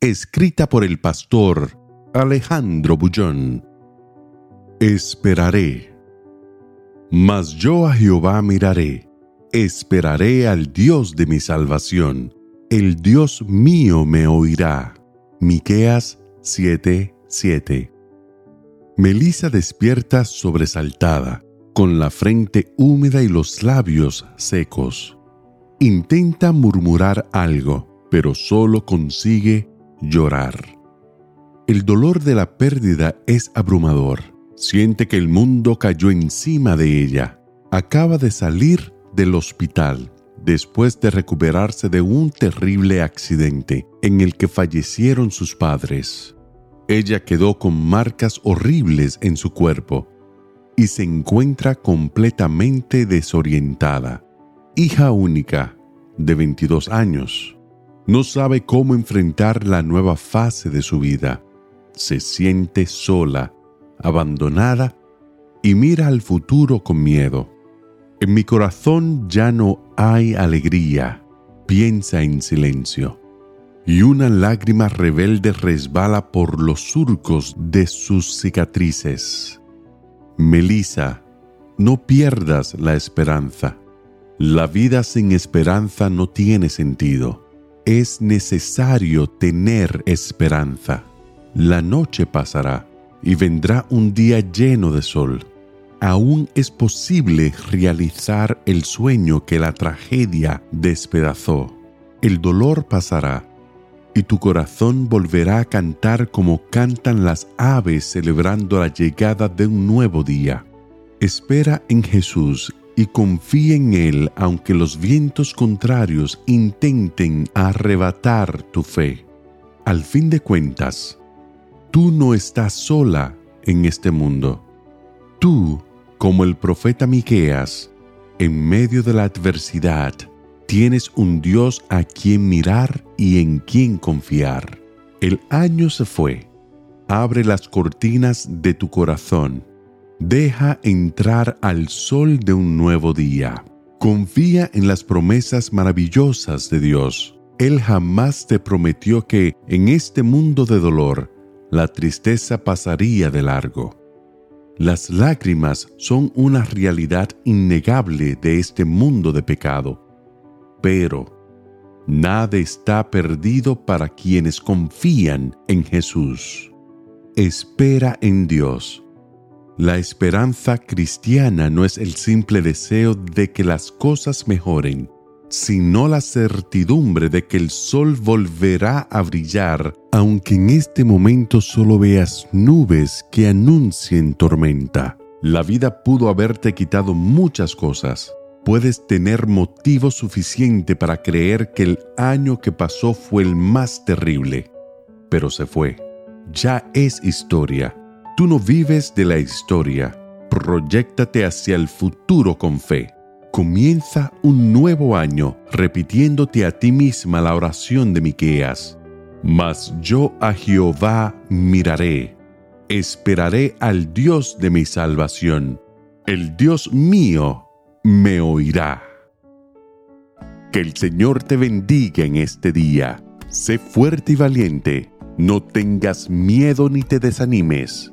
Escrita por el pastor Alejandro Bullón. Esperaré. Mas yo a Jehová miraré. Esperaré al Dios de mi salvación. El Dios mío me oirá. Miqueas 7:7. Melisa despierta sobresaltada, con la frente húmeda y los labios secos. Intenta murmurar algo, pero solo consigue llorar. El dolor de la pérdida es abrumador. Siente que el mundo cayó encima de ella. Acaba de salir del hospital después de recuperarse de un terrible accidente en el que fallecieron sus padres. Ella quedó con marcas horribles en su cuerpo y se encuentra completamente desorientada. Hija única, de 22 años, no sabe cómo enfrentar la nueva fase de su vida. Se siente sola, abandonada y mira al futuro con miedo. En mi corazón ya no hay alegría, piensa en silencio, y una lágrima rebelde resbala por los surcos de sus cicatrices. Melisa, no pierdas la esperanza. La vida sin esperanza no tiene sentido. Es necesario tener esperanza. La noche pasará y vendrá un día lleno de sol aún es posible realizar el sueño que la tragedia despedazó. El dolor pasará y tu corazón volverá a cantar como cantan las aves celebrando la llegada de un nuevo día. Espera en Jesús y confía en Él aunque los vientos contrarios intenten arrebatar tu fe. Al fin de cuentas, tú no estás sola en este mundo. Tú como el profeta Miqueas, en medio de la adversidad, tienes un Dios a quien mirar y en quien confiar. El año se fue. Abre las cortinas de tu corazón. Deja entrar al sol de un nuevo día. Confía en las promesas maravillosas de Dios. Él jamás te prometió que en este mundo de dolor la tristeza pasaría de largo. Las lágrimas son una realidad innegable de este mundo de pecado, pero nada está perdido para quienes confían en Jesús. Espera en Dios. La esperanza cristiana no es el simple deseo de que las cosas mejoren, sino la certidumbre de que el sol volverá a brillar, aunque en este momento solo veas nubes que anuncien tormenta. La vida pudo haberte quitado muchas cosas. Puedes tener motivo suficiente para creer que el año que pasó fue el más terrible, pero se fue. Ya es historia. Tú no vives de la historia. Proyéctate hacia el futuro con fe. Comienza un nuevo año repitiéndote a ti misma la oración de Miqueas. Mas yo a Jehová miraré, esperaré al Dios de mi salvación. El Dios mío me oirá. Que el Señor te bendiga en este día. Sé fuerte y valiente. No tengas miedo ni te desanimes